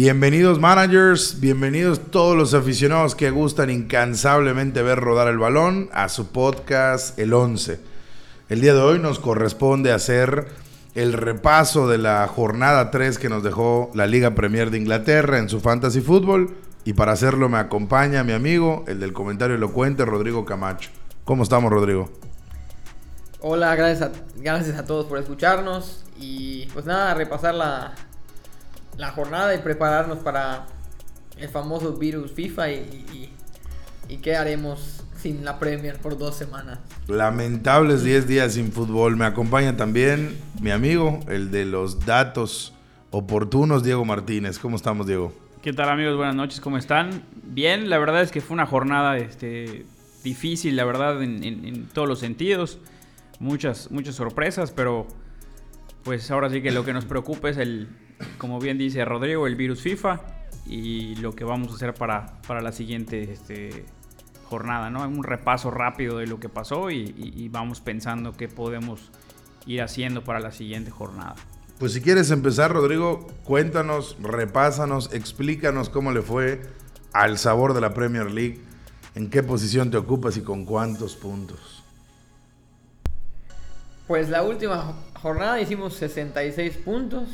Bienvenidos managers, bienvenidos todos los aficionados que gustan incansablemente ver rodar el balón a su podcast El 11. El día de hoy nos corresponde hacer el repaso de la jornada 3 que nos dejó la Liga Premier de Inglaterra en su fantasy fútbol y para hacerlo me acompaña mi amigo, el del comentario elocuente, Rodrigo Camacho. ¿Cómo estamos, Rodrigo? Hola, gracias gracias a todos por escucharnos y pues nada, repasar la, la jornada y prepararnos para el famoso virus FIFA y, y, qué haremos sin la Premier por dos semanas. Lamentables 10 días sin fútbol. Me acompaña también mi amigo, el de los datos oportunos, Diego Martínez. ¿Cómo estamos, Diego? ¿Qué tal amigos? Buenas noches, ¿cómo están? Bien, la verdad es que fue una jornada este, difícil, la verdad, en, en todos los sentidos. Muchas, muchas sorpresas, pero pues ahora sí que lo que nos preocupa es el, como bien dice Rodrigo, el virus FIFA y lo que vamos a hacer para, para la siguiente este, jornada, ¿no? Un repaso rápido de lo que pasó y, vamos pensando qué podemos ir haciendo para la siguiente jornada. Pues si quieres empezar, Rodrigo, cuéntanos, repásanos, explícanos cómo le fue al sabor de la Premier League, en qué posición te ocupas y con cuántos puntos. Pues la última jornada hicimos 66 puntos.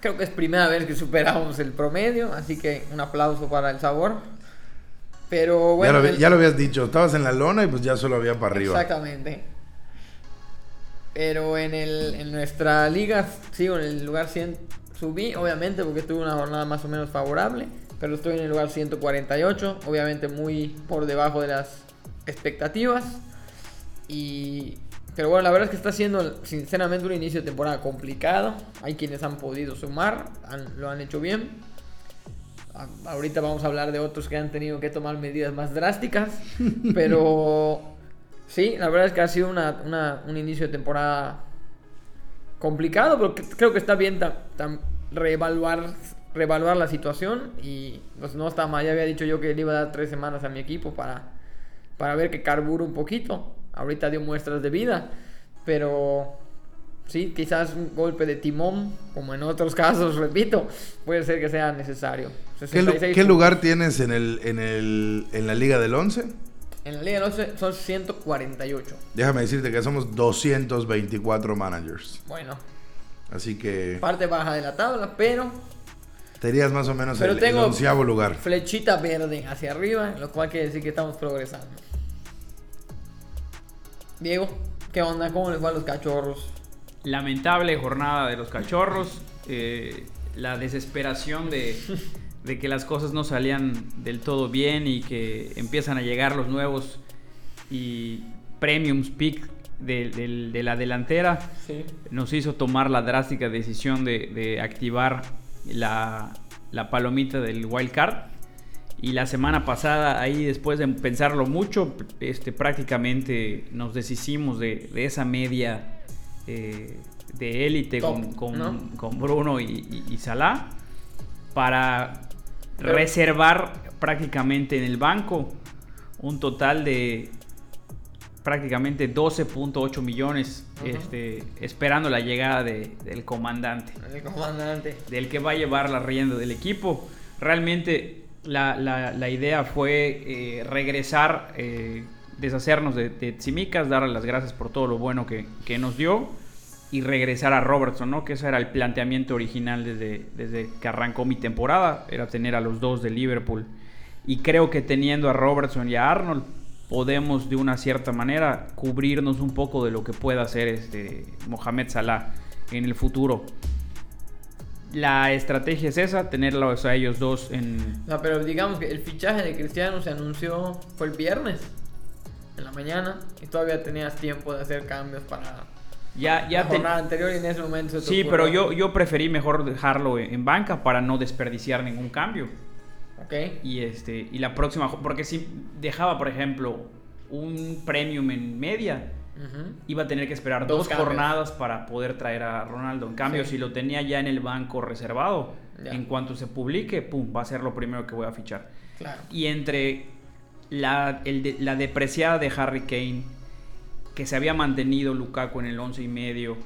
Creo que es primera vez que superamos el promedio, así que un aplauso para el sabor. Pero bueno. Ya lo, habías dicho, estabas en la lona y pues ya solo había para arriba. Exactamente. Pero en, el, en nuestra liga sigo en el lugar 100. Subí, obviamente, porque tuve una jornada más o menos favorable. Pero estoy en el lugar 148, obviamente muy por debajo de las expectativas. Y pero bueno, la verdad es que está siendo sinceramente un inicio de temporada complicado. Hay quienes han podido sumar, lo han hecho bien. ahorita vamos a hablar de otros que han tenido que tomar medidas más drásticas. pero sí, la verdad es que ha sido un inicio de temporada complicado, pero creo que está bien reevaluar, reevaluar la situación. Y pues no está mal, ya había dicho yo que le iba a dar tres semanas a mi equipo para, para ver que carbura un poquito. Ahorita dio muestras de vida, pero sí, quizás un golpe de timón, como en otros casos, repito, puede ser que sea necesario. ¿Qué, lugar tienes en, el, en, el, en la Liga del 11? En la Liga del 11 son 148. Déjame decirte que somos 224 managers. Bueno. Así que... Parte baja de la tabla, pero... Tenías más o menos pero el, tengo onceavo lugar. Flechita verde hacia arriba, lo cual quiere decir que estamos progresando. Diego, ¿qué onda? ¿Cómo les va a los cachorros? Lamentable jornada de los cachorros. Eh, la desesperación de, que las cosas no salían del todo bien y que empiezan a llegar los nuevos y premiums pick de, la delantera nos hizo tomar la drástica decisión de, activar la, la, palomita del wild card y la semana pasada, ahí después de pensarlo mucho, este, prácticamente nos deshicimos de, esa media eh, de élite con, con, Bruno y, y, Salah para reservar prácticamente en el banco un total de prácticamente 12.8 millones este, esperando la llegada del comandante. El comandante. Del que va a llevar la rienda del equipo. Realmente la, la, idea fue eh, regresar, eh, deshacernos de, de darle las gracias por todo lo bueno que, nos dio y regresar a Robertson, ¿no? Que ese era el planteamiento original desde, desde que arrancó mi temporada, era tener a los dos de Liverpool. Y creo que teniendo a Robertson y a Arnold podemos de una cierta manera cubrirnos un poco de lo que pueda hacer este Mohamed Salah en el futuro la estrategia es esa, tenerlos a ellos dos en... No, pero digamos que el fichaje de Cristiano se anunció, fue el viernes, en la mañana, y todavía tenías tiempo de hacer cambios para ya, ya la jornada anterior y en ese momento... Sí, pero yo, yo preferí mejor dejarlo en banca para no desperdiciar ningún cambio. Ok. Y, este, y la próxima, porque si dejaba, por ejemplo, un premium en media, Iba a tener que esperar dos, jornadas para poder traer a Ronaldo. En cambio, si lo tenía ya en el banco reservado, en cuanto se publique, pum, va a ser lo primero que voy a fichar. Y entre la, la depreciada de Harry Kane, que se había mantenido Lukaku en el 11 y medio,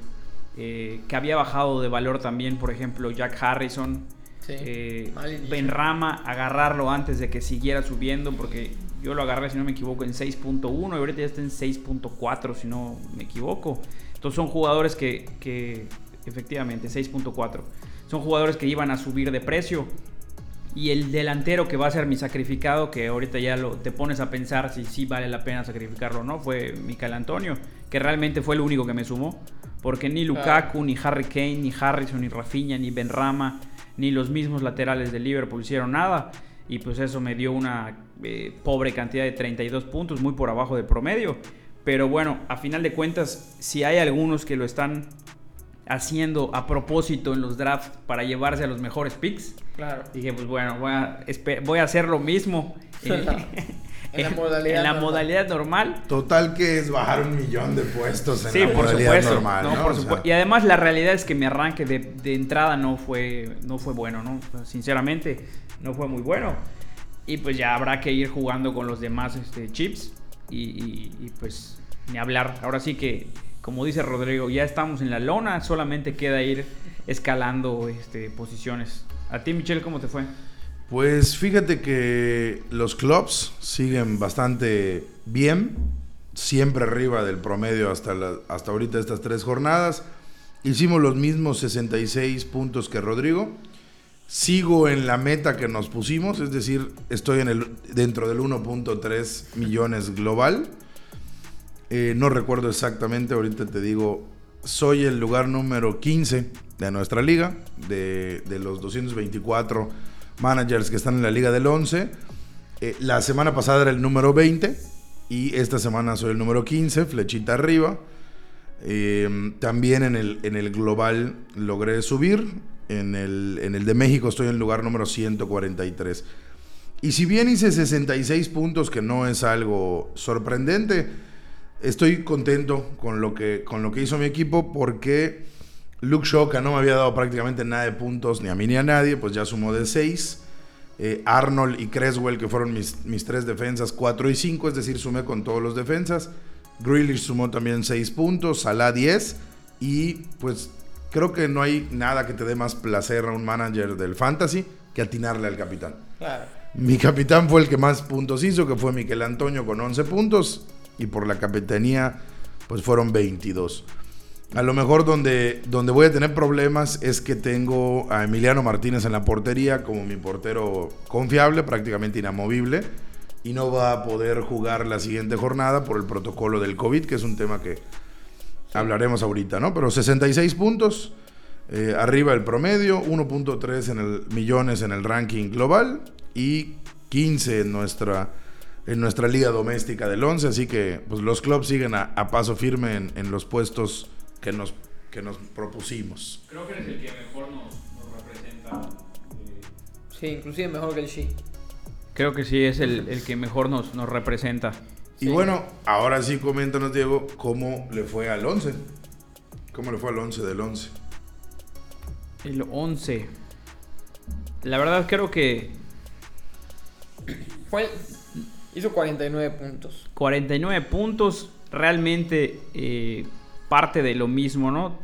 eh, que había bajado de valor también, por ejemplo, Jack Harrison. Sí, Eh. Benrama, agarrarlo antes de que siguiera subiendo, porque yo lo agarré, si no me equivoco, en 6.1 y ahorita ya está en 6.4, si no me equivoco. Entonces son jugadores que, que efectivamente, 6.4. Son jugadores que iban a subir de precio. Y el delantero que va a ser mi sacrificado, que ahorita ya lo, te pones a pensar si sí vale la pena sacrificarlo o no, fue Michael Antonio, que realmente fue el único que me sumó. Porque ni Lukaku, ni Harry Kane, ni Harrison, ni Rafinha, ni Benrama, ni los mismos laterales de Liverpool hicieron nada. Y pues eso me dio una eh, pobre cantidad de 32 puntos, muy por abajo del promedio. Pero bueno, a final de cuentas, si hay algunos que lo están haciendo a propósito en los drafts para llevarse a los mejores picks, Claro. Dije, pues bueno, voy a, voy a hacer lo mismo En la- en la modalidad en la normal. modalidad normal. Total que es bajar un millón de puestos en Sí, la por modalidad supuesto. normal, no, ¿no? por sea, supuesto. Y además la realidad es que mi arranque de, de entrada no fue, no fue bueno, ¿no? Sinceramente, no fue muy bueno. Y pues ya habrá que ir jugando con los demás este, chips. Y, pues ni hablar. Ahora sí que, como dice Rodrigo, ya estamos en la lona. Solamente queda ir escalando este, posiciones. A ti, Michelle, ¿cómo te fue? Pues fíjate que los clubs siguen bastante bien, siempre arriba del promedio hasta, la- hasta ahorita estas tres jornadas. Hicimos los mismos 66 puntos que Rodrigo. Sigo en la meta que nos pusimos, es decir, estoy en el, dentro del 1.3 millones global. Eh, no recuerdo exactamente, ahorita te digo, soy el lugar número 15 de nuestra liga, de, de los 224 managers que están en la liga del 11. Eh, la semana pasada era el número 20 y esta semana soy el número 15, flechita arriba. Eh, también en el, en el global logré subir. En el, de México estoy en el lugar número 143. Y si bien hice 66 puntos, que no es algo sorprendente, estoy contento con lo que, con lo que hizo mi equipo porque Luke que no me había dado prácticamente nada de puntos, ni a mí ni a nadie, pues ya sumó de 6. Eh, Arnold y Creswell, que fueron mis, mis tres defensas, 4 y 5, es decir, sumé con todos los defensas. Grealish sumó también 6 puntos, Salah 10. Y pues creo que no hay nada que te dé más placer a un manager del fantasy que atinarle al capitán. Claro. Mi capitán fue el que más puntos hizo, que fue Miquel Antonio con 11 puntos. Y por la capitanía, pues fueron 22. A lo mejor donde, donde voy a tener problemas es que tengo a Emiliano Martínez en la portería como mi portero confiable, prácticamente inamovible. Y no va a poder jugar la siguiente jornada por el protocolo del COVID, que es un tema que hablaremos ahorita, ¿no? Pero 66 puntos, eh, arriba el promedio, 1.3 en el, millones en el ranking global y 15 en nuestra, en nuestra liga doméstica del 11. Así que pues, los clubs siguen a, a paso firme en, en los puestos que nos, que nos propusimos. Creo que eres el que mejor nos, representa. Sí, inclusive mejor que el Shi. Creo que sí es el, el que mejor nos, nos representa. Y bueno, ahora sí coméntanos, Diego, cómo le fue al 11. ¿Cómo le fue al 11 del 11? El 11. La verdad creo que Fue, hizo 49 puntos. 49 puntos, realmente eh, parte de lo mismo, ¿no?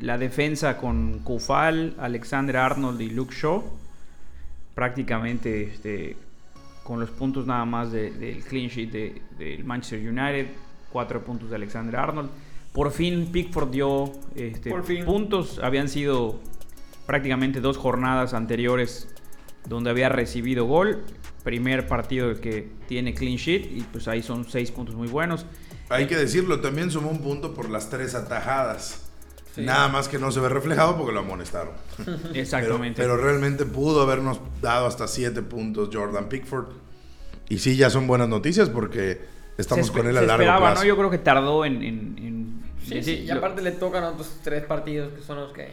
La defensa con Kufal, Alexander Arnold y Luke Shaw. Prácticamente este, con los puntos nada más de- del clean sheet de- del Manchester United. Cuatro puntos de Alexander Arnold. Por fin Pickford dio este, Por fin. puntos. Habían sido prácticamente dos jornadas anteriores donde había recibido gol. Primer partido que tiene clean sheet y pues ahí son seis puntos muy buenos. Hay que decirlo, también sumó un punto por las tres atajadas. Sí. Nada más que no se ve reflejado porque lo amonestaron. Exactamente. Pero, pero realmente pudo habernos dado hasta 7 puntos Jordan Pickford. Y sí, ya son buenas noticias porque estamos con él a se largo esperaba, plazo. ¿no? Yo creo que tardó en... en- en Sí, decir sí, y lo- aparte le tocan otros tres partidos que son los que.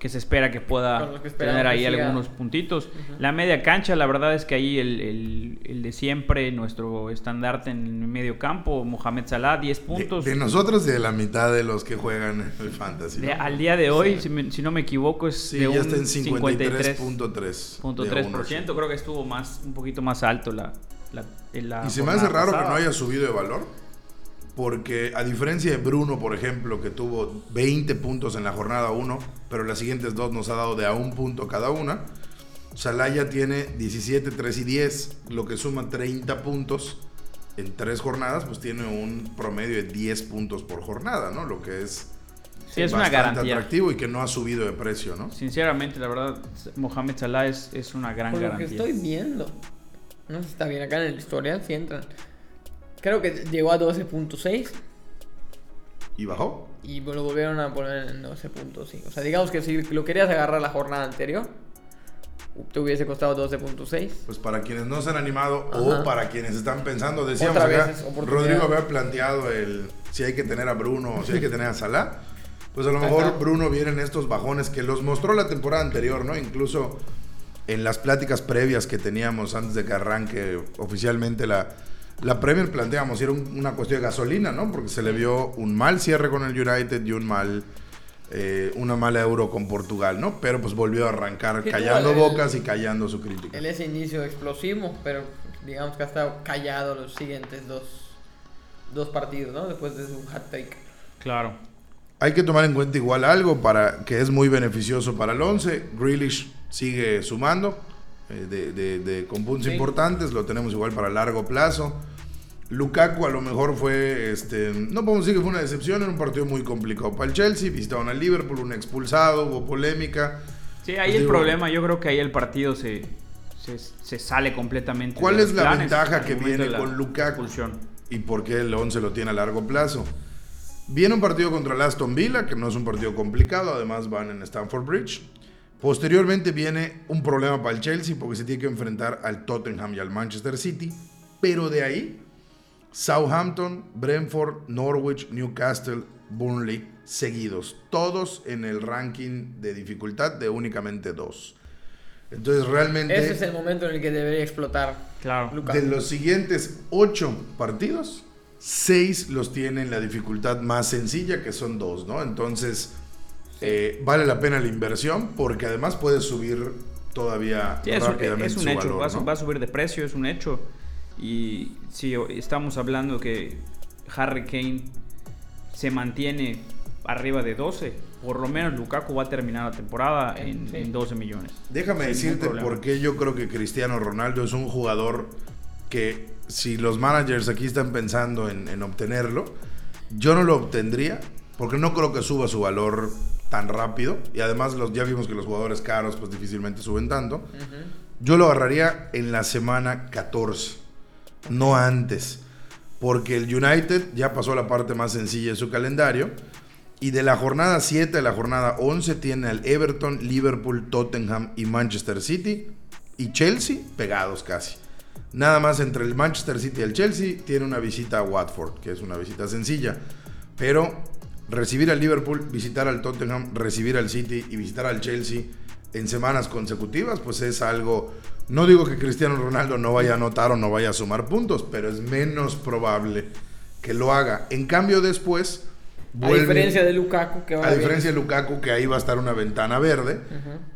Que se espera que pueda que tener ahí que algunos puntitos. La media cancha, la verdad es que ahí el, el- el de siempre, nuestro estandarte en el medio campo, Mohamed Salah, 10 De, puntos. de nosotros y de la mitad de los que juegan en el fantasy. De- ¿no? al día de hoy, si, me- si no me equivoco, es Sí, de ya un está en 53.3%. 53.3. Creo que estuvo más, un poquito más alto la... la- la Y se me hace raro que pasada. no haya subido de valor. Porque a diferencia de Bruno, por ejemplo, que tuvo 20 puntos en la jornada 1, pero las siguientes dos nos ha dado de a un punto cada una, Salaya tiene 17, 3 y 10, lo que suma 30 puntos en tres jornadas, pues tiene un promedio de 10 puntos por jornada, ¿no? Lo que es, Sí, es una bastante garantía. atractivo y que no ha subido de precio, ¿no? Sinceramente, la verdad, Mohamed Salah es, es una gran Por lo que garantía. estoy viendo, no sé si está bien acá en el historial, si entran. Creo que llegó a 12.6 Y bajó. y lo volvieron a poner en 12.5. O sea, digamos que si lo querías agarrar la jornada anterior, te hubiese costado 12.6. Pues para quienes no se han animado Ajá. o para quienes están pensando, decíamos Otra vez acá. Rodrigo había planteado el si hay que tener a Bruno o si hay que tener a Salah. Pues a lo Ajá. mejor Bruno viene en estos bajones que los mostró la temporada anterior, ¿no? Incluso en las pláticas previas que teníamos antes de que arranque oficialmente la, la Premier, planteamos, era un- una cuestión de gasolina, ¿no? Porque se le vio un mal cierre con el United y un mal, eh, una mala euro con Portugal, ¿no? Pero pues volvió a arrancar Sí, callando el- bocas y callando su crítica. En ese inicio explosivo, pero digamos que ha estado callado los siguientes dos, dos partidos, ¿no? Después de su hat trick. Claro. Hay que tomar en cuenta igual algo para que es muy beneficioso para el 11. Grealish sigue sumando eh, de, de- de- con puntos Sí. importantes, lo tenemos igual para largo plazo. Lukaku a lo mejor fue, este, no podemos decir que fue una decepción, era un partido muy complicado para el Chelsea, visitaron al Liverpool, un expulsado, hubo polémica. Sí, ahí Pues el digo, problema, yo creo que ahí el partido se, se, se sale completamente. ¿Cuál de es la planes ventaja que viene con Lukaku? expulsión. y por qué el 11 lo tiene a largo plazo. Viene un partido contra el Aston Villa, que no es un partido complicado, además van en Stamford Bridge. Posteriormente viene un problema para el Chelsea porque se tiene que enfrentar al Tottenham y al Manchester City, pero de ahí Southampton, Brentford, Norwich, Newcastle, Burnley seguidos, todos en el ranking de dificultad de únicamente dos. Entonces realmente Ese es el momento en el que debería explotar Claro. Lukaku. de los siguientes ocho partidos, seis los tienen la dificultad más sencilla, que son dos, ¿no? Entonces, eh, vale la pena la inversión porque además puedes subir todavía Sí, es, un- rápidamente es un su hecho, valor, va a subir de precio, es un hecho. Y si estamos hablando que Harry Kane se mantiene arriba de 12, por lo menos Lukaku va a terminar la temporada en, Sí. en 12 millones. Déjame decirte por qué yo creo que Cristiano Ronaldo es un jugador que si los managers aquí están pensando en, en obtenerlo, yo no lo obtendría porque no creo que suba su valor tan rápido y además los, ya vimos que los jugadores caros pues difícilmente suben tanto. Yo lo agarraría en la semana 14, no antes, porque el United ya pasó la parte más sencilla de su calendario y de la jornada 7 a la jornada 11 tiene al Everton, Liverpool, Tottenham y Manchester City y Chelsea pegados casi. Nada más entre el Manchester City y el Chelsea tiene una visita a Watford, que es una visita sencilla, pero recibir al Liverpool, visitar al Tottenham, recibir al City y visitar al Chelsea en semanas consecutivas, pues es algo, no digo que Cristiano Ronaldo no vaya a anotar o no vaya a sumar puntos, pero es menos probable que lo haga. En cambio después, A vuelve- diferencia de Lukaku, que va a diferencia de Lukaku, que ahí va a estar una ventana verde,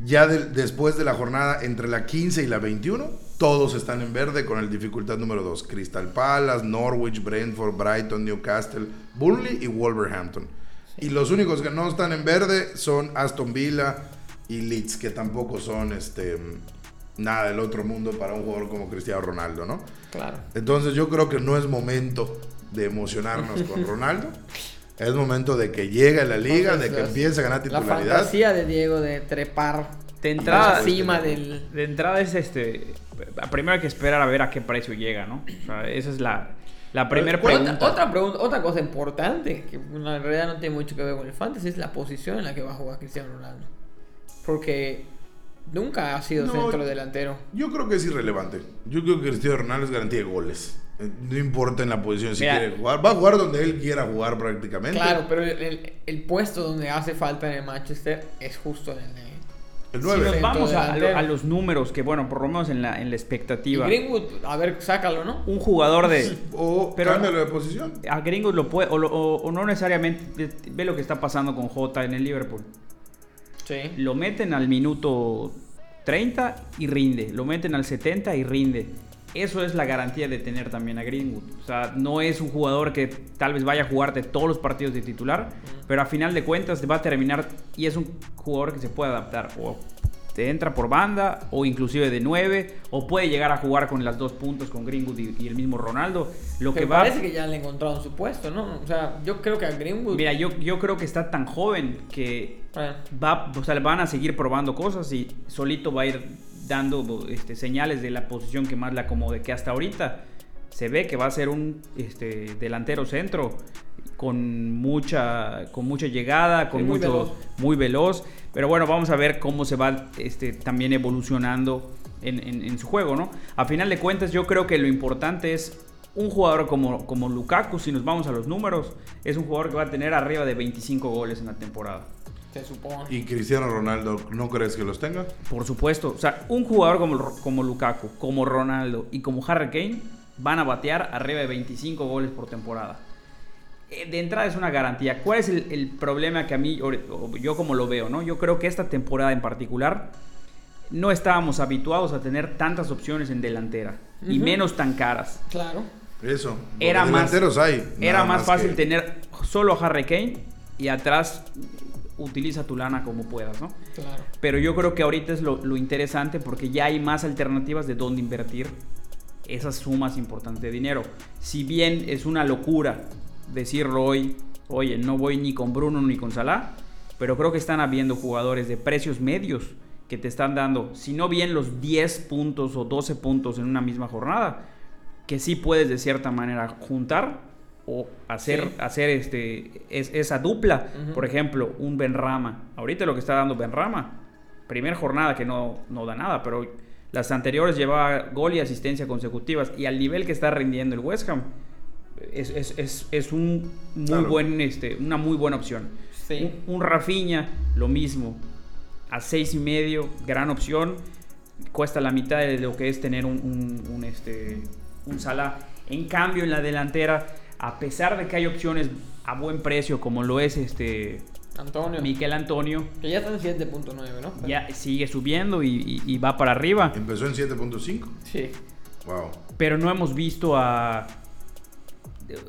ya de- después de la jornada entre la 15 y la 21, todos están en verde con el dificultad número 2. Crystal Palace, Norwich, Brentford, Brighton, Newcastle, Burnley y Wolverhampton. Y los únicos que no están en verde son Aston Villa y Leeds, que tampoco son este, nada del otro mundo para un jugador como Cristiano Ronaldo, ¿no? Claro. Entonces yo creo que no es momento de emocionarnos con Ronaldo. Es momento de que llegue a la liga, Entonces, de que empiece a ganar La titularidad. fantasía de Diego de trepar De entrada, encima del... de entrada es este. Primero hay que esperar a ver a qué precio llega, ¿no? O sea, esa es la, la primera ¿Cuál- pregunta. Otra, otra pregunta, otra cosa importante, que en realidad no tiene mucho que ver con el fantasy, es la posición en la que va a jugar Cristiano Ronaldo. Porque nunca ha sido No, centro delantero. Yo creo que es irrelevante. Yo creo que Cristiano Ronaldo es garantía de goles. Eh, No importa en la posición si Mira. quiere jugar. Va a jugar donde él quiera jugar prácticamente. Claro, pero el, el- el puesto donde hace falta en el Manchester es justo en el de... El Si 9. nos vamos a, los números, que bueno, por lo menos en la, en la Y expectativa. Greenwood, a ver, sácalo, ¿no? Un jugador de. O Pero- cámbialo de posición. A Gringos lo puede, o, lo- o- o no necesariamente. Ve lo que está pasando con Jota en el Liverpool. Lo meten al minuto 30 y rinde. Lo meten al 70 y rinde. eso es la garantía de tener también a Greenwood. O sea, no es un jugador que tal vez vaya a jugarte todos los partidos de titular, pero a final de cuentas va a terminar y es un jugador que se puede adaptar. Te entra por banda o inclusive de 9 o puede llegar a jugar con las dos puntos con Greenwood y, el mismo Ronaldo. Lo que va parece que ya le encontrado su puesto, ¿no? O sea, yo creo que a Greenwood Mira, yo, yo creo que está tan joven que va, o sea, van a seguir probando cosas y solito va a ir dando este, señales de la posición que más le acomode, que hasta ahorita se ve que va a ser un este, delantero centro con mucha, con mucha llegada, con muy, mucho, veloz. muy veloz. Pero bueno, vamos a ver cómo se va este, también evolucionando en, su juego, ¿no? A final de cuentas, yo creo que lo importante es un jugador como, como Lukaku, si nos vamos a los números, es un jugador que va a tener arriba de 25 goles en la temporada. Se supone. ¿Y Cristiano Ronaldo no crees que los tenga? Por supuesto. O sea, un jugador como, como Lukaku, como Ronaldo y como Harry Kane van a batear arriba de 25 goles por temporada. Eh, de entrada es una garantía. ¿Cuál es el, problema que a mí, yo como lo veo, ¿no? Yo creo que esta temporada en particular no estábamos habituados a tener tantas opciones en delantera y menos tan caras. Claro. Eso. Era más, hay. Era más, fácil tener solo a Harry Kane y atrás utiliza tu lana como puedas, ¿no? Claro. Pero yo creo que ahorita es lo, lo interesante porque ya hay más alternativas de dónde invertir esas sumas importantes de dinero. Si bien es una locura decirlo hoy, oye, no voy ni con Bruno ni con Salah, pero creo que están habiendo jugadores de precios medios que te están dando, si no bien los 10 puntos o 12 puntos en una misma jornada, que sí puedes de cierta manera juntar o hacer, hacer este, esa dupla. Por ejemplo, un Benrama. Ahorita lo que está dando Benrama, primera jornada que no, no da nada, pero las anteriores llevaba gol y asistencia consecutivas y al nivel que está rindiendo el West Ham es, un muy buen, este, una muy buena opción. Un, Rafiña, lo mismo. A seis y medio, gran opción. Cuesta la mitad de lo que es tener un, un, este, un Salah. En cambio, en la delantera, a pesar de que hay opciones a buen precio, como lo es este Antonio. Miquel Antonio. Que ya está en 7.9, ¿no? Ya sigue subiendo y, y, va para arriba. Empezó en 7.5. Sí. Wow. Pero no hemos visto a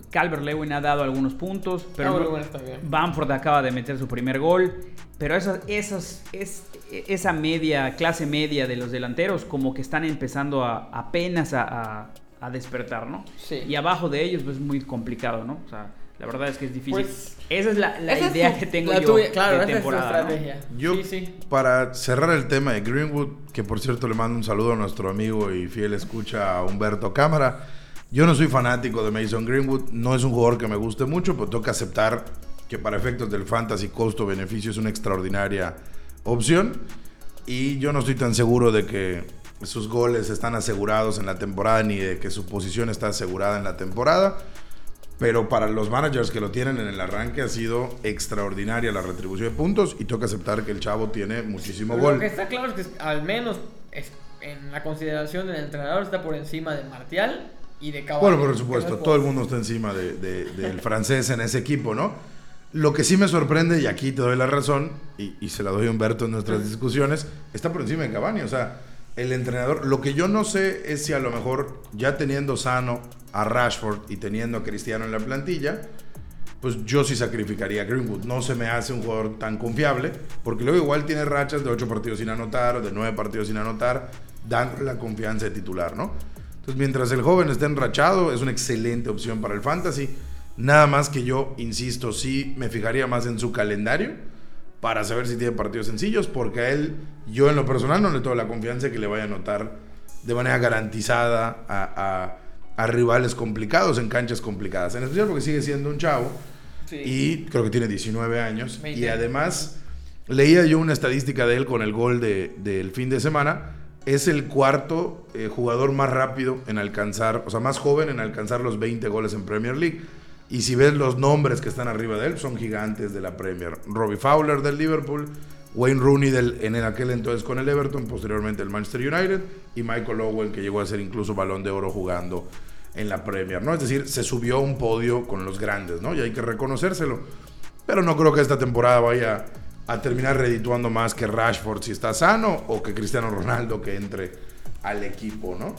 Calvert Lewin ha dado algunos puntos, pero Bamford acaba de meter su primer gol. Pero esas, esas, es, esa media, clase media de los delanteros, como que están empezando a, apenas a, despertar, ¿no? Sí. Y abajo de ellos, pues es muy complicado, ¿no? O sea, la verdad es que es difícil. Pues, esa es la, idea que tengo yo claro, de temporada. Yo, para cerrar el tema de Greenwood, que por cierto le mando un saludo a nuestro amigo y fiel escucha Humberto Cámara. Yo no soy fanático de Mason Greenwood, no es un jugador que me guste mucho, pero tengo que aceptar que para efectos del fantasy costo-beneficio es una extraordinaria opción. Y yo no estoy tan seguro de que sus goles están asegurados en la temporada ni de que su posición está asegurada en la temporada. Pero para los managers que lo tienen en el arranque ha sido extraordinaria la retribución de puntos y tengo que aceptar que el chavo tiene muchísimo gol. Lo que está claro es que al menos en la consideración del entrenador está por encima de Martial y de Bueno, por supuesto, todo el mundo está encima del francés en ese equipo, ¿no? Lo que sí me sorprende, y aquí te doy la razón, y, se la doy a Humberto en nuestras discusiones, está por encima de Cavani. O sea, el entrenador, lo que yo no sé es si a lo mejor ya teniendo sano a Rashford y teniendo a Cristiano en la plantilla, pues yo sí sacrificaría a Greenwood. No se me hace un jugador tan confiable, porque luego igual tiene rachas de 8 partidos sin anotar o de 9 partidos sin anotar, dando la confianza de titular, ¿no? Entonces, mientras el joven esté enrachado, es una excelente opción para el fantasy. Nada más que yo, insisto, sí me fijaría más en su calendario para saber si tiene partidos sencillos, porque a él, yo en lo personal no le tengo la confianza que le vaya a anotar de manera garantizada a, rivales complicados en canchas complicadas. En especial porque sigue siendo un chavo y creo que tiene 19 años. Y además, leía yo una estadística de él con el gol del fin de semana es el cuarto eh, jugador más rápido en alcanzar, o sea, más joven en alcanzar los 20 goles en Premier League. Y si ves los nombres que están arriba de él, son gigantes de la Premier. Robbie Fowler del Liverpool, Wayne Rooney en aquel entonces con el Everton, posteriormente el Manchester United, y Michael Owen, que llegó a ser incluso balón de oro jugando en la Premier, ¿no? Es decir, se subió a un podio con los grandes, ¿no? Y hay que reconocérselo. Pero no creo que esta temporada vaya a terminar redituando más que Rashford si está sano o que Cristiano Ronaldo que entre al equipo, ¿no?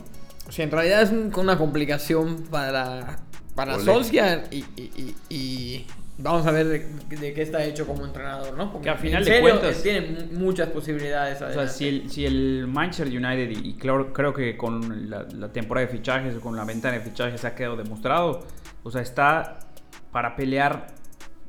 Sí, en realidad es un- una complicación para, para. Solskjaer y, y- y- y vamos a ver de, de qué está hecho como entrenador, ¿no? Porque Que a en final de serio, cuentas- él tiene mu- muchas posibilidades. O sea, adelante. si el, si el Manchester United, y creo, creo que con la, la temporada de fichajes o con la ventana de fichajes ha quedado demostrado, o sea, está para pelear,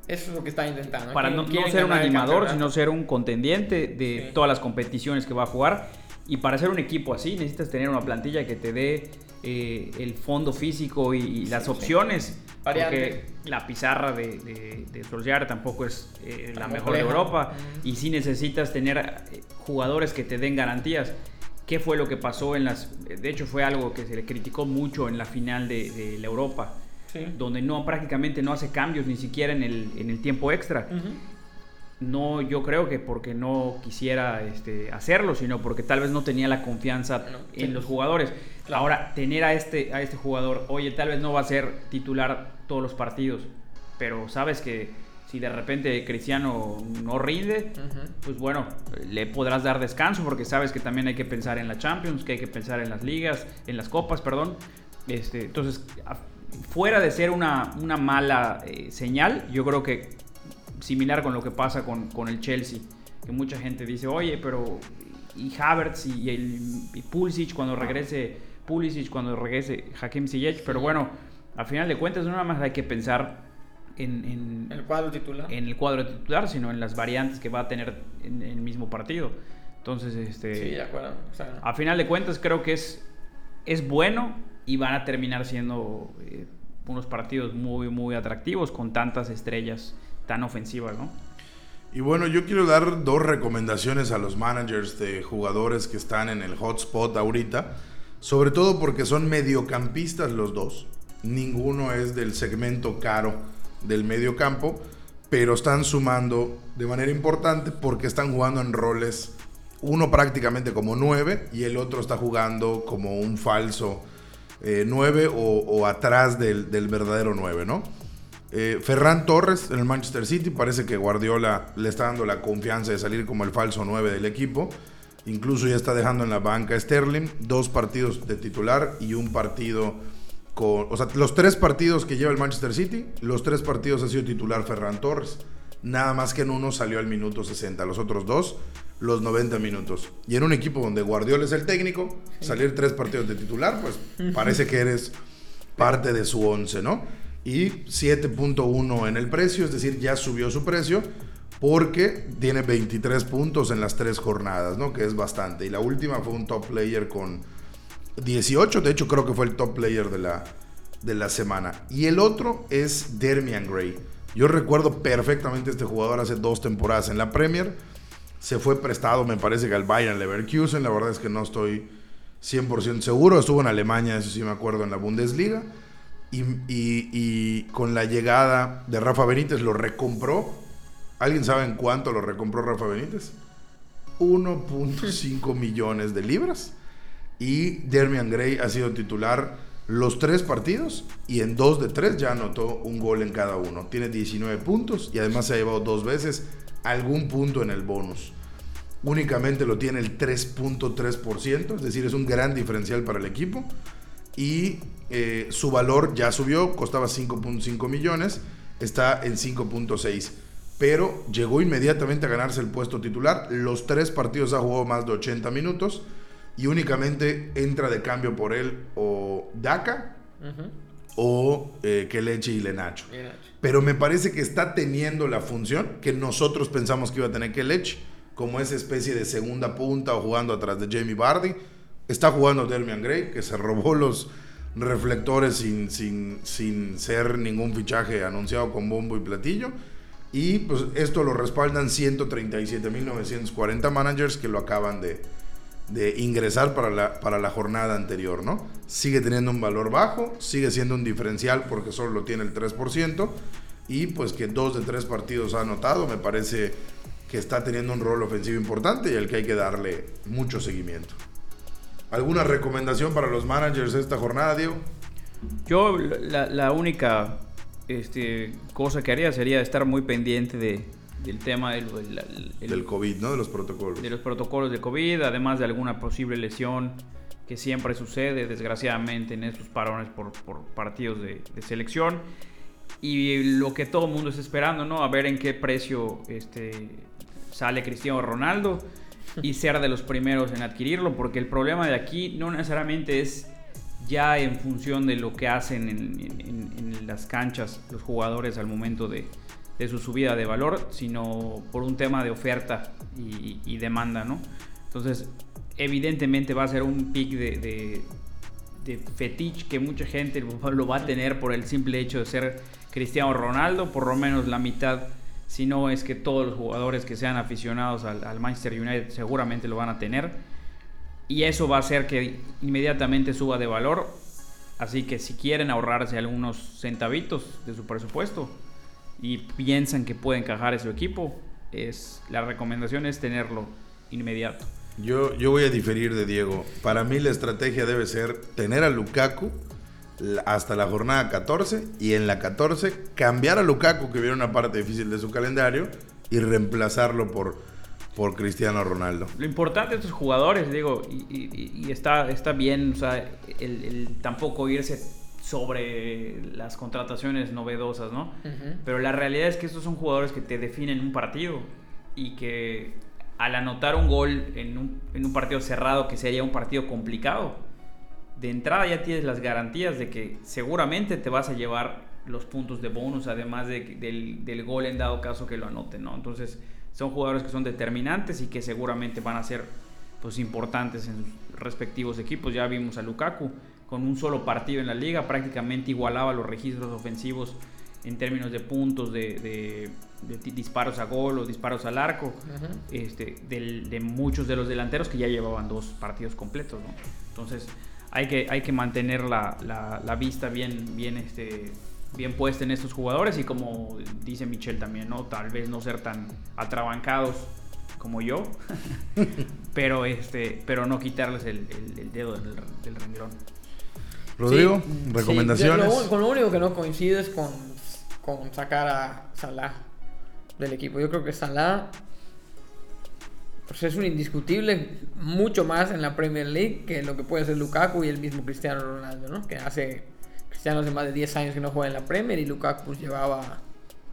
Eso es lo que está intentando. para no, ser un animador, sino ser un contendiente de Sí. todas las competiciones que va a jugar. Y para ser un equipo así necesitas tener una plantilla que te dé eh, el fondo físico y, y las Sí, opciones. Porque la pizarra de, de, de Solskjaer tampoco es eh, la mejor de. Europa. Y sí necesitas tener eh, jugadores que te den garantías. ¿Qué fue lo que pasó en las... De hecho fue algo que se le criticó mucho en la final de, de la Europa, Sí. donde no prácticamente no hace cambios ni siquiera en el, en el tiempo extra. No, yo creo que porque no quisiera este, hacerlo, sino porque tal vez no tenía la confianza No, en sí. los jugadores. Claro. Ahora, tener a este, a este jugador, oye, tal vez no va a ser titular todos los partidos, pero sabes que si de repente Cristiano no rinde, pues bueno, le podrás dar descanso porque sabes que también hay que pensar en la Champions, que hay que pensar en las ligas, en las copas, perdón. Este, entonces, fuera de ser una, una mala eh, señal, yo creo que similar con lo que pasa con, con el Chelsea, que mucha gente dice, oye, pero y Havertz y, el, y Pulisic cuando regrese, Pulisic cuando regrese Hakim Ziyech, pero bueno, al final de cuentas no nada más hay que pensar en, en- El cuadro titular. en el cuadro titular, sino en las variantes que va a tener en el mismo partido. Entonces, este, Sí, de acuerdo. O sea, a final de cuentas creo que es, es bueno y van a terminar siendo eh, unos partidos muy, muy atractivos con tantas estrellas tan ofensivas, ¿no? Y bueno, yo quiero dar dos recomendaciones a los managers de jugadores que están en el hotspot ahorita, sobre todo porque son mediocampistas los dos. Ninguno es del segmento caro del mediocampo, pero están sumando de manera importante porque están jugando en roles, uno prácticamente como 9 y el otro está jugando como un falso 9 o, atrás del, verdadero 9, ¿no? Eh, Ferran Torres en el Manchester City, parece que Guardiola le está dando la confianza de salir como el falso 9 del equipo. Incluso ya está dejando en la banca Sterling, dos partidos de titular y un partido con... O sea, los tres partidos que lleva el Manchester City, los tres partidos ha sido titular Ferran Torres. Nada más que en uno salió al minuto 60, los otros dos los 90 minutos. Y en un equipo donde Guardiola es el técnico, salir tres partidos de titular, pues parece que eres parte de su 11, ¿no? Y 7.1 en el precio, es decir, ya subió su precio porque tiene 23 puntos en las tres jornadas, ¿no? Que es bastante. Y la última fue un top player con 18, de hecho creo que fue el top player de la, de la semana. Y el otro es Dermian Gray. Yo recuerdo perfectamente este jugador hace dos temporadas en la Premier. Se fue prestado, me parece que al Bayern Leverkusen. La verdad es que no estoy 100% seguro. Estuvo en Alemania, eso sí me acuerdo, en la Bundesliga. Y con la llegada de Rafa Benítez lo recompró. ¿Alguien sabe en cuánto lo recompró Rafa Benítez? 1.5 millones de libras. Y Dermian Gray ha sido titular los tres partidos y en dos de tres ya anotó un gol en cada uno. Tiene 19 puntos y además se ha llevado dos veces algún punto en el bonus. Únicamente lo tiene el 3.3%, es decir, es un gran diferencial para el equipo. Y eh, su valor ya subió, costaba 5.5 millones, está en 5.6. Pero llegó inmediatamente a ganarse el puesto titular. Los tres partidos ha jugado más de 80 minutos y únicamente entra de cambio por él o Daka o eh, Kelechi y Lenacho. Pero me parece que está teniendo la función que nosotros pensamos que iba a tener Kelechi, como esa especie de segunda punta o jugando atrás de Jamie Vardy. Está jugando Dermian Gray, que se robó los reflectores sin, sin, sin ser ningún fichaje anunciado con bombo y platillo. Y pues esto lo respaldan 137.940 managers que lo acaban de, de ingresar para la, para la jornada anterior, ¿no? Sigue teniendo un valor bajo, sigue siendo un diferencial porque solo lo tiene el 3%, y pues que dos de tres partidos ha anotado, me parece que está teniendo un rol ofensivo importante y al que hay que darle mucho seguimiento. ¿Alguna recomendación para los managers esta jornada, Diego? Yo la, la única este, cosa que haría sería estar muy pendiente de, del tema del, del- el- Del COVID, ¿no? De los protocolos. de los protocolos de COVID, además de alguna posible lesión que siempre sucede, desgraciadamente, en estos parones por, por partidos de, de, selección. Y lo que todo el mundo está esperando, ¿no? A ver en qué precio este, sale Cristiano Ronaldo y ser de los primeros en adquirirlo, porque el problema de aquí no necesariamente es ya en función de lo que hacen en, en, las canchas los jugadores al momento de, de, su subida de valor, sino por un tema de oferta y, demanda, ¿no? Entonces, evidentemente va a ser un pick de, de, fetiche que mucha gente lo va a tener por el simple hecho de ser Cristiano Ronaldo, por lo menos la mitad si no es que todos los jugadores que sean aficionados al, Manchester United seguramente lo van a tener. Y eso va a hacer que inmediatamente suba de valor. Así que si quieren ahorrarse algunos centavitos de su presupuesto y piensan que puede encajar ese equipo, es, la recomendación es tenerlo inmediato. Yo, yo voy a diferir de Diego. Para mí la estrategia debe ser tener a Lukaku hasta la jornada 14 y en la 14 cambiar a Lukaku, que viene una parte difícil de su calendario, y reemplazarlo por, por Cristiano Ronaldo. Lo importante de estos jugadores, digo, y, está, está bien, o sea, el, tampoco irse sobre las contrataciones novedosas, ¿no? Pero la realidad es que estos son jugadores que te definen un partido y que al anotar un gol en un, en un partido cerrado, que sería un partido complicado, de entrada ya tienes las garantías de que seguramente te vas a llevar los puntos de bonus, además del, gol en dado caso que lo anoten, ¿no? Entonces, son jugadores que son determinantes y que seguramente van a ser pues, importantes en sus respectivos equipos. Ya vimos a Lukaku con un solo partido en la liga, prácticamente igualaba los registros ofensivos en términos de puntos, de, disparos a gol o disparos al arco, este, de muchos de los delanteros que ya llevaban dos partidos completos, ¿no? Entonces, hay que, hay que mantener la, la, vista bien, bien, este, bien puesta en estos jugadores y como dice Michel también, ¿no? Tal vez no ser tan atrabancados como yo, pero, este, pero no quitarles el, el, dedo del, del, renglón. Rodrigo, recomendaciones. con lo único que no coincides con, con sacar a Salah del equipo. Yo creo que Salah pues es un indiscutible mucho más en la Premier League que lo que puede ser Lukaku y el mismo Cristiano Ronaldo, ¿no? Que hace Cristiano hace más de 10 años que no juega en la Premier y Lukaku pues llevaba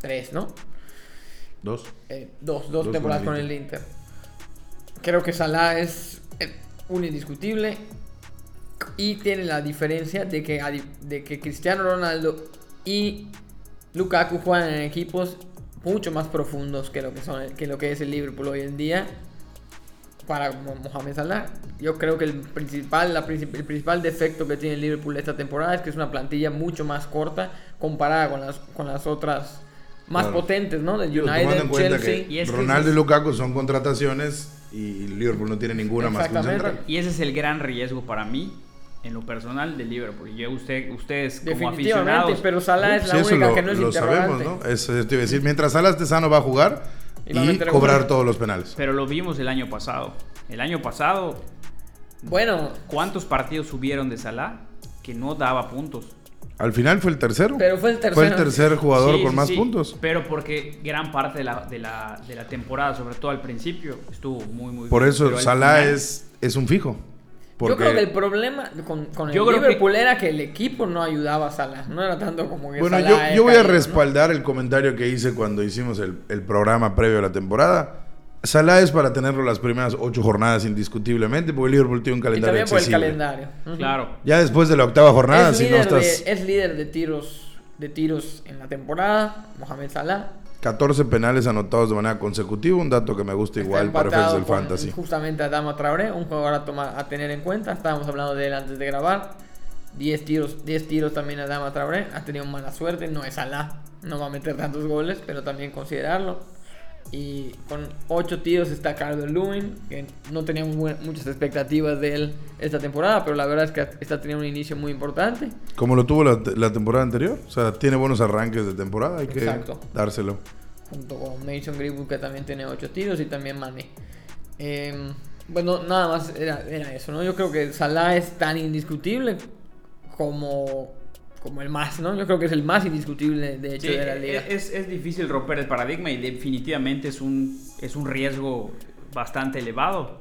3, ¿no? Dos. Eh, dos, dos, temporadas con el, Inter. Creo que Salah es eh, un indiscutible y tiene la diferencia de que, de que Cristiano Ronaldo y Lukaku juegan en equipos mucho más profundos que lo que, son, que lo que es el Liverpool hoy en día para Mohamed Salah. Yo creo que el principal, la, el principal defecto que tiene el Liverpool esta temporada es que es una plantilla mucho más corta comparada con las, con las otras más potentes, ¿no? Del United, Chelsea. y Ronaldo y Lukaku son contrataciones y Liverpool no tiene ninguna más que Y ese es el gran riesgo para mí en lo personal del Liverpool. Y usted, ustedes como aficionados... pero Salah es la única que no es lo sabemos, ¿no? Eso te iba a decir. Mientras Salah esté sano va a jugar y, cobrar todos los penales. Pero lo vimos el año pasado. El año pasado, bueno, ¿cuántos partidos subieron de Salah que no daba puntos? Al final fue el tercero. Pero fue el tercero. Fue el tercer jugador con más puntos. Pero porque gran parte de la, de, la, de la, temporada, sobre todo al principio, estuvo muy, muy Por eso Salah es, es un fijo. Yo creo que el problema con, con el Liverpool era que el equipo no ayudaba a Salah. No era tanto como que Bueno, yo, yo voy a respaldar el comentario que hice cuando hicimos el, el, programa previo a la temporada. Salah es para tenerlo las primeras ocho jornadas indiscutiblemente, porque el Liverpool tiene un calendario y también por el calendario. Claro. Ya después de la octava jornada, es si no estás... es líder de tiros, de tiros en la temporada, Mohamed Salah. 14 penales anotados de manera consecutiva, un dato que me gusta igual para efectos del fantasy. Justamente Adama Traoré, un jugador a, tomar, a tener en cuenta, estábamos hablando de él antes de grabar. 10 tiros, 10 tiros también Adama Traoré, ha tenido mala suerte, no es Alá, no va a meter tantos goles, pero también considerarlo. Y con 8 tiros está Carlos Lewin, que no teníamos muchas expectativas de él esta temporada, pero la verdad es que está teniendo un inicio muy importante. Como lo tuvo la, temporada anterior, o sea, tiene buenos arranques de temporada, hay que dárselo. Junto con Mason Greenwood, que también tiene 8 tiros, y también Mane. Em, bueno, nada más era, era, eso, ¿no? Yo creo que Salah es tan indiscutible como como el más, ¿no? Yo creo que es el más indiscutible, de hecho, de la liga. Es, es, difícil romper el paradigma y definitivamente es un, es un riesgo bastante elevado,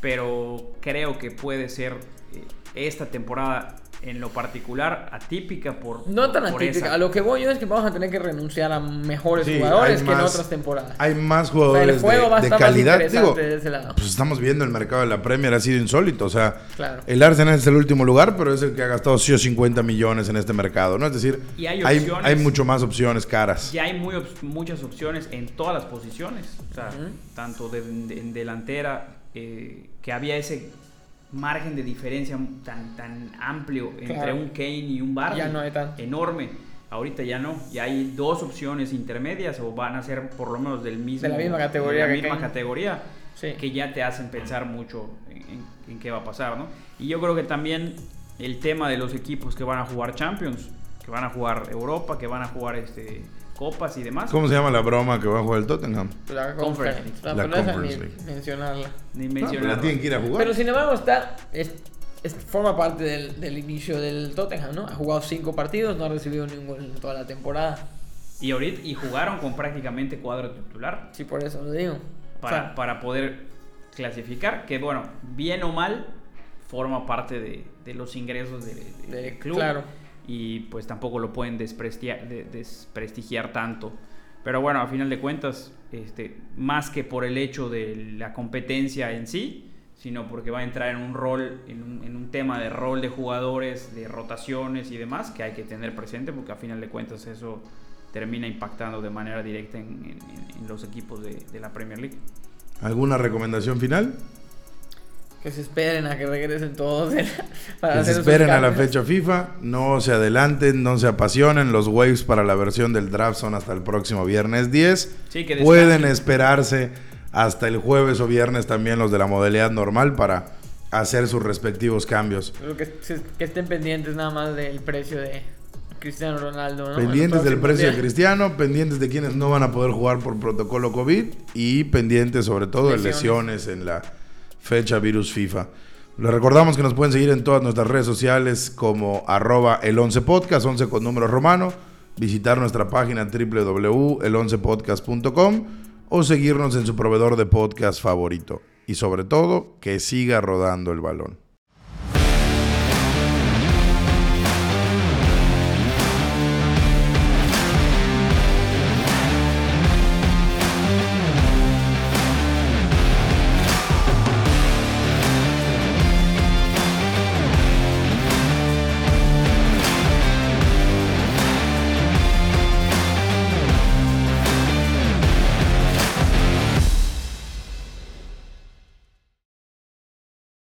pero creo que puede ser eh, esta temporada en lo particular atípica por No tan por atípica. esa. A lo que voy yo es que vamos a tener que renunciar a mejores Sí, jugadores que en otras temporadas. Hay más O sea, jugadores el juego de, va a de estar más calidad. interesante Digo, de ese lado. pues estamos viendo el mercado de la Premier ha sido insólito. O sea, Claro. el Arsenal es el último lugar, pero es el que ha gastado sí o 50 millones en este mercado, ¿no? Es decir, Y hay opciones. hay mucho más opciones caras. Ya hay muy op- muchas opciones en todas las posiciones. O sea, tanto de, de- en delantera, eh, que había ese margen de diferencia tan, tan amplio entre Claro. un Kane y un Bardi. Ya no hay tanto. Enorme. Ahorita ya no. Ya hay dos opciones intermedias o van a ser por lo menos del mismo, De la misma categoría de la misma categoría Sí. que ya te hacen pensar mucho en, en- en qué va a pasar, ¿no? Y yo creo que también el tema de los equipos que van a jugar Champions, que van a jugar Europa, que van a jugar este copas y demás. ¿Cómo se llama la broma que va a jugar el Tottenham? La Conference. League. La, La Conference ni League. mencionarla. Ni No, pero mencionarlo. la tienen que ir a jugar. Pero sin embargo está, es- es- forma parte del, del inicio del Tottenham, ¿no? Ha jugado cinco partidos, no ha recibido ningún gol en toda la temporada. Y ahorita y jugaron con prácticamente cuadro titular Sí, por eso lo digo. para, O sea, para poder clasificar, que bueno, bien o mal, forma parte de, de los ingresos de- de- De- del club. claro. Y pues tampoco lo pueden desprestigiar, de- desprestigiar tanto. Pero bueno, a final de cuentas, este, más que por el hecho de la competencia en sí, sino porque va a entrar en un rol, en un, en un tema de rol de jugadores, de rotaciones y demás, que hay que tener presente, porque a final de cuentas eso termina impactando de manera directa en, en- en los equipos de, de la Premier League. ¿Alguna recomendación final? Que se esperen a que regresen todos para Que se hacer esperen a la fecha FIFA, no se adelanten, no se apasionen. Los waves para la versión del draft son hasta el próximo viernes 10. Sí, que Pueden esperarse hasta el jueves o viernes también los de la modalidad normal para hacer sus respectivos cambios. Que, estén pendientes nada más del precio de Cristiano Ronaldo, ¿no? Pendientes En del precio de. Cristiano, pendientes de quienes no van a poder jugar por protocolo COVID y pendientes sobre todo de lesiones en la fecha virus FIFA. Les recordamos que nos pueden seguir en todas nuestras redes sociales como arroba el 11 podcast, 11 con número romano, visitar nuestra página www.el11podcast.com o seguirnos en su proveedor de podcast favorito. Y sobre todo, que siga rodando el balón.